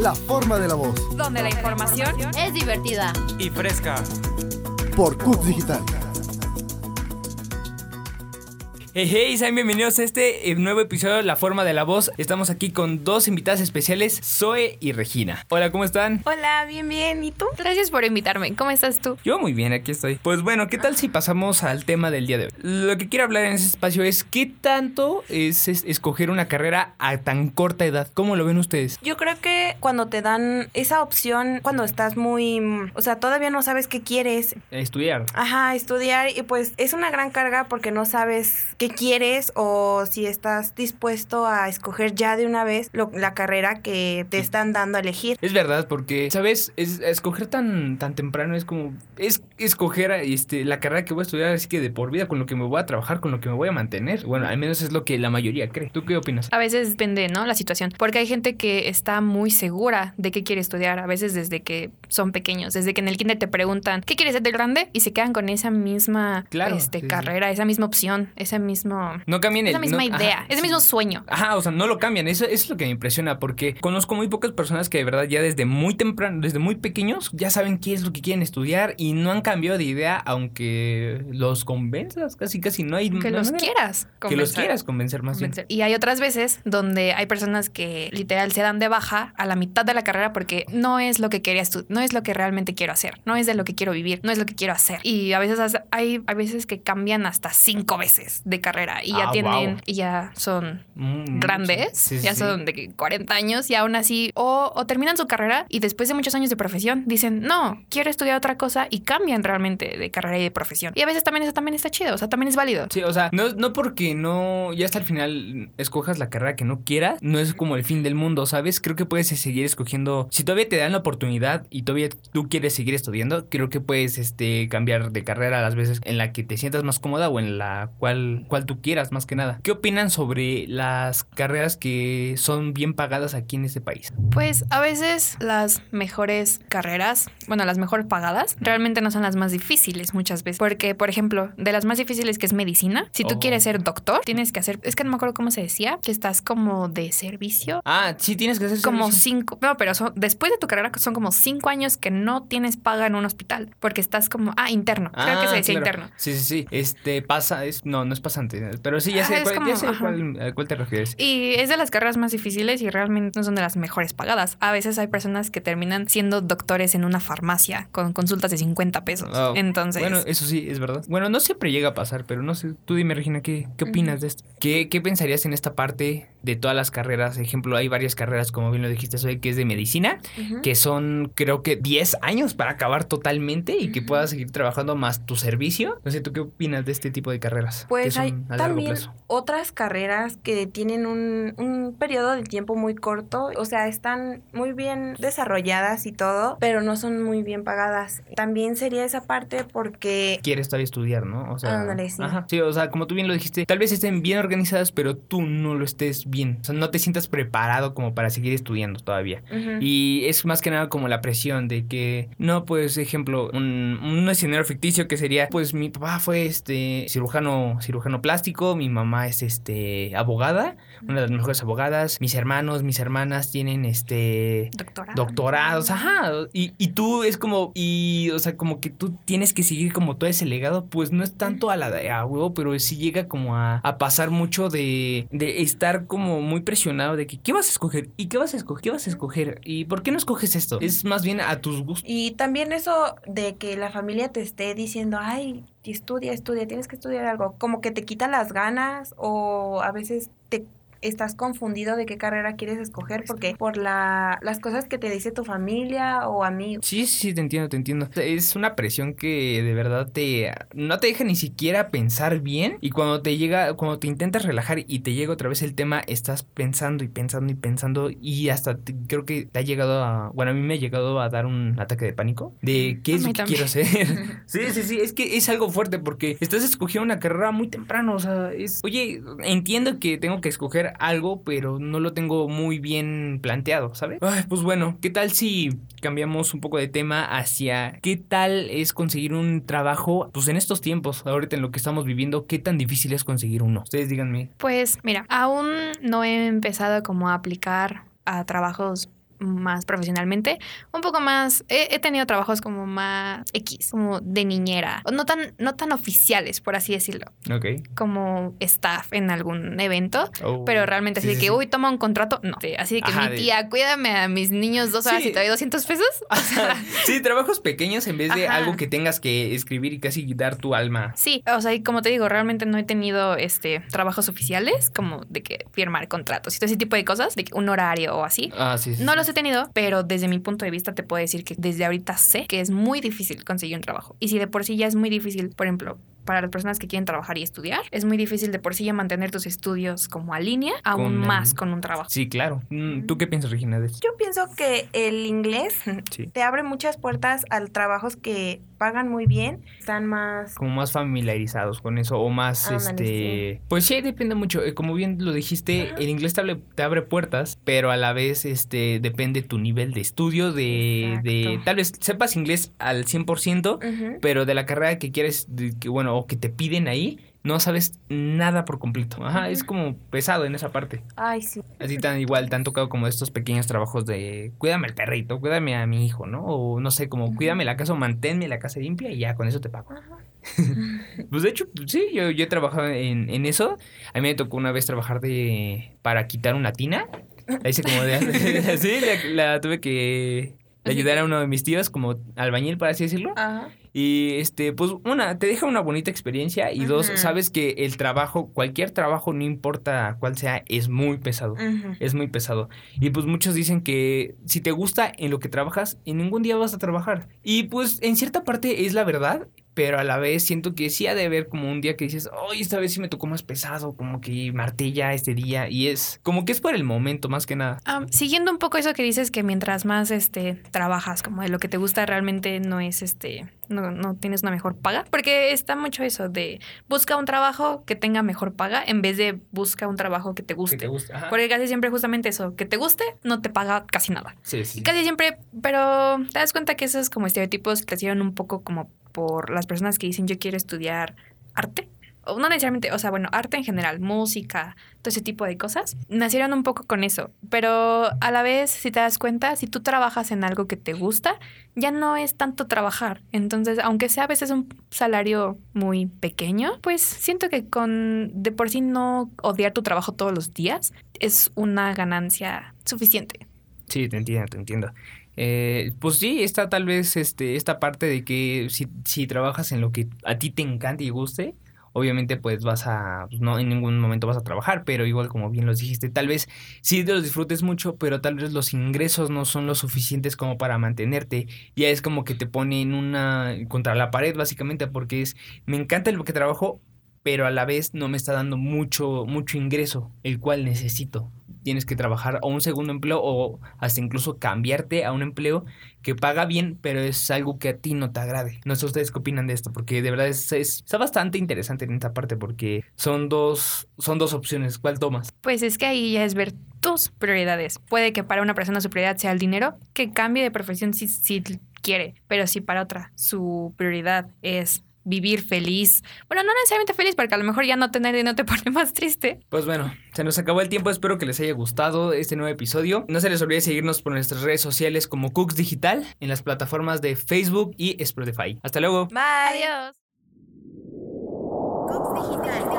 La forma de la voz. Donde la información es divertida y fresca. Por CUT Digital. Hey, hey, sean bienvenidos a este eh, nuevo episodio de La Forma de la Voz. Estamos aquí con dos invitadas especiales, Zoe y Regina. Hola, ¿cómo están? Hola, bien, bien. ¿Y tú? Gracias por invitarme. ¿Cómo estás tú? Yo muy bien, aquí estoy. Pues bueno, ¿qué tal si pasamos al tema del día de hoy? Lo que quiero hablar en ese espacio es qué tanto es, es escoger una carrera a tan corta edad. ¿Cómo lo ven ustedes? Yo creo que cuando te dan esa opción, cuando estás muy, o sea, todavía no sabes qué quieres. Estudiar. Ajá, estudiar y pues es una gran carga porque no sabes qué quieres o si estás dispuesto a escoger ya de una vez lo- la carrera que te están dando a elegir. Es verdad, porque, ¿sabes? Es, escoger tan, tan temprano es como. Es escoger este, la carrera que voy a estudiar, así que de por vida, con lo que me voy a trabajar, con lo que me voy a mantener. Bueno, al menos es lo que la mayoría cree. ¿Tú qué opinas? A veces depende, ¿no? La situación. Porque hay gente que está muy segura de qué quiere estudiar. A veces desde que son pequeños. Desde que en el kinder te preguntan, ¿qué quieres ser de grande? Y se quedan con esa misma Claro, este, sí, sí. carrera, esa misma opción, ese mismo... No cambien el. Esa misma no- idea, ajá, ese mismo sueño. Ajá, o sea, no lo cambian. Eso, eso es lo que me impresiona porque conozco muy pocas personas que de verdad ya desde muy temprano, desde muy pequeños, ya saben qué es lo que quieren estudiar y no han cambiado de idea aunque los convenzas. Casi, casi no hay. Que no hay los manera. quieras. Que los convencer. quieras convencer más bien. convencer. Y hay otras veces donde hay personas que literal se dan de baja a la mitad de la carrera porque no es lo que quería estudiar, no es lo que realmente quiero hacer, no es de lo que quiero vivir, no es lo que quiero hacer. Y a veces hay a veces que cambian hasta cinco veces de carrera y ya Ah, tienen wow. y ya son Mm, grandes, sí, sí, ya son de que 40 años y aún así o, o terminan su carrera y después de muchos años de profesión dicen, "No, quiero estudiar otra cosa" y cambian realmente de carrera y de profesión. Y a veces también eso también está chido, o sea, también es válido. Sí, o sea, no, no porque no, ya hasta el final escojas la carrera que no quieras, no es como el fin del mundo, ¿sabes? Creo que puedes seguir escogiendo, si todavía te dan la oportunidad y todavía tú quieres seguir estudiando, creo que puedes este, cambiar de carrera a las veces en la que te sientas más cómoda o en la cual, cual tú quieras, más que nada. ¿Qué opinan sobre las carreras que son bien pagadas aquí en este país? Pues a veces las mejores carreras, bueno, las mejor pagadas, realmente no son las más difíciles muchas veces. Porque, por ejemplo, de las más difíciles que es medicina, si tú Oh. quieres ser doctor, tienes que hacer, es que no me acuerdo cómo se decía, que estás como de servicio. Ah, sí, tienes que hacer Como servicio. cinco, no, pero son- después de tu carrera son como cinco años que no tienes paga en un hospital, porque estás como, ah, interno, creo que se Ah, decía claro. interno. Sí, sí, sí. Este pasa, es, no, no es Pero sí, ya Ah, sé, cuál, ya como, sé ajá. cuál- a cuál te refieres. Y es de las carreras más difíciles y realmente no son de las mejores pagadas. A veces hay personas que terminan siendo doctores en una farmacia con consultas de 50 pesos. Oh, Entonces, Bueno, eso sí, es verdad. Bueno, no siempre llega a pasar, pero no sé. Tú dime, Regina, ¿qué, qué opinas de esto? ¿Qué, ¿Qué pensarías en esta parte de todas las carreras? Ejemplo, hay varias carreras, como bien lo dijiste, hoy, que es de medicina, que son, creo que 10 años para acabar totalmente y que puedas seguir trabajando más tu servicio. No sé, ¿tú qué opinas de este tipo de carreras? Pues hay también otras carreras que tienen un, un periodo de tiempo muy corto, o sea, están muy bien desarrolladas y todo, pero no son muy bien pagadas. También sería esa parte porque quieres todavía estudiar, ¿no? O sea, Ándale, sí. Ajá. Sí, o sea, como tú bien lo dijiste, tal vez estén bien organizadas, pero tú no lo estés bien. O sea, no te sientas preparado como para seguir estudiando todavía. Y es más que nada como la presión de que, no, pues, ejemplo, un, un escenario ficticio que sería, pues, mi papá fue este cirujano, cirujano plástico, mi mamá es este abogada, una de las mejores abogadas, mis hermanos, mis hermanas tienen este doctora. doctorados, ajá. Y, y tú es como, y, o sea, como que tú tienes que seguir como todo ese legado, pues no es tanto a la de a huevo, pero sí llega como a, a pasar mucho de, de estar como muy presionado de que, ¿qué vas a escoger? ¿Y qué vas a escoger? ¿Qué vas a escoger? ¿Y por qué no escoges esto? Es más bien a tus gustos. Y también eso de que la familia te esté diciendo, ay, estudia, estudia, tienes que estudiar algo, como que te quita las ganas o a veces te estás confundido de qué carrera quieres escoger porque por la, las cosas que te dice tu familia o amigos. Sí, sí, sí, te entiendo, te entiendo. Es una presión que de verdad te no te deja ni siquiera pensar bien y cuando te llega, cuando te intentas relajar y te llega otra vez el tema, estás pensando y pensando y pensando y hasta te- creo que te ha llegado a, bueno, a mí me ha llegado a dar un ataque de pánico de qué es lo que también. quiero hacer. sí, sí, sí, es que es algo fuerte porque estás escogiendo una carrera muy temprano, o sea, es, oye, entiendo que tengo que escoger algo, pero no lo tengo muy bien planteado, ¿sabes? Ay, pues bueno, ¿qué tal si cambiamos un poco de tema hacia qué tal es conseguir un trabajo, pues en estos tiempos, ahorita en lo que estamos viviendo, qué tan difícil es conseguir uno? Ustedes díganme. Pues mira, aún no he empezado como a aplicar a trabajos más profesionalmente, un poco más, he, he tenido trabajos como más X, como de niñera, no tan, no tan oficiales, por así decirlo, Ok. como staff en algún evento, Oh. pero realmente así Sí, que, sí. uy, toma un contrato, no, Sí, así de que Ajá, mi de- tía, cuídame a mis niños dos horas y te doy 200 pesos. O sea, sí, trabajos pequeños en vez de Ajá. algo que tengas que escribir y casi dar tu alma. Sí, o sea, y como te digo, realmente no he tenido este trabajos oficiales, como de que firmar contratos y todo ese tipo de cosas, de que un horario o así. Ah, sí, sí. No los he tenido, pero desde mi punto de vista te puedo decir que desde ahorita sé que es muy difícil conseguir un trabajo. Y si de por sí ya es muy difícil, por ejemplo, para las personas que quieren trabajar y estudiar, es muy difícil de por sí ya mantener tus estudios como a línea, aún Con más con un trabajo. Sí, claro. Mm, ¿Tú qué piensas, Regina, de esto? Yo pienso que el inglés Sí. te abre muchas puertas a trabajos que pagan muy bien, están más... Como más familiarizados con eso o más, este... Pues sí, depende mucho. Eh, Como bien lo dijiste, el inglés te abre, te abre puertas, pero a la vez, este, depende tu nivel de estudio, de, de... Tal vez sepas inglés al 100%, Ujú. pero de la carrera que quieres, de que, bueno, o que te piden ahí, no sabes nada por completo. Ajá, es como pesado en esa parte. Ay, sí. Así tan igual, te han tocado como estos pequeños trabajos de cuídame al perrito, cuídame a mi hijo, ¿no? O no sé, como cuídame la casa o manténme la casa limpia y ya con eso te pago. Ajá. Pues de hecho, sí, yo, yo he trabajado en, en eso. A mí me tocó una vez trabajar de para quitar una tina. La hice como de... sí, la, la tuve que ayudar a uno de mis tíos como albañil, por así decirlo. Ajá. Y este, pues una, te deja una bonita experiencia y dos, sabes que el trabajo, cualquier trabajo, no importa cuál sea, es muy pesado. Es muy pesado. Y pues muchos dicen que si te gusta en lo que trabajas, en ningún día vas a trabajar. Y pues en cierta parte es la verdad, pero a la vez siento que sí ha de haber como un día que dices, hoy esta vez sí me tocó más pesado, como que martilla este día. Y es como que es por el momento más que nada. Siguiendo un poco eso que dices que mientras más este trabajas como de lo que te gusta realmente no es este no, no tienes una mejor paga porque está mucho eso de busca un trabajo que tenga mejor paga en vez de busca un trabajo que te Que guste. te porque casi siempre justamente eso que te guste no te paga casi nada. Sí, sí. casi siempre pero te das cuenta que esos como estereotipos crecieron un poco como por las personas que dicen yo quiero estudiar arte no necesariamente, o sea, bueno, arte en general, música, todo ese tipo de cosas, nacieron un poco con eso. Pero a la vez, si te das cuenta, si tú trabajas en algo que te gusta, ya no es tanto trabajar. Entonces, aunque sea a veces un salario muy pequeño, pues siento que con de por sí no odiar tu trabajo todos los días es una ganancia suficiente. Sí, te entiendo, te entiendo. Eh, pues sí, está tal vez este, esta parte de que si, si trabajas en lo que a ti te encanta y guste, obviamente pues vas a, pues, no en ningún momento vas a trabajar, pero igual como bien los dijiste, tal vez sí te los disfrutes mucho, pero tal vez los ingresos no son lo suficientes como para mantenerte. Ya es como que te pone en una, contra la pared básicamente, porque es, me encanta lo que trabajo, pero a la vez no me está dando mucho, mucho ingreso, el cual necesito. Tienes que trabajar o un segundo empleo o hasta incluso cambiarte a un empleo que paga bien, pero es algo que a ti no te agrade. No sé ustedes qué opinan de esto, porque de verdad es, es- está bastante interesante en esta parte, porque son dos, son dos opciones. ¿Cuál tomas? Pues es que ahí ya es ver tus prioridades. Puede que para una persona su prioridad sea el dinero, que cambie de profesión si, si quiere, pero si para otra su prioridad es vivir feliz, bueno, no necesariamente feliz, porque a lo mejor ya no tener dinero te pone más triste. Pues bueno, se nos acabó el tiempo. Espero que les haya gustado este nuevo episodio. No se les olvide seguirnos por nuestras redes sociales como Cooks Digital en las plataformas de Facebook y Spotify. Hasta luego. Bye. Adiós. Cooks Digital.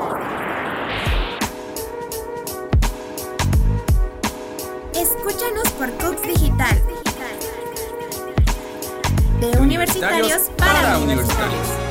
Escúchanos por Cooks Digital. De universitarios para universitarios.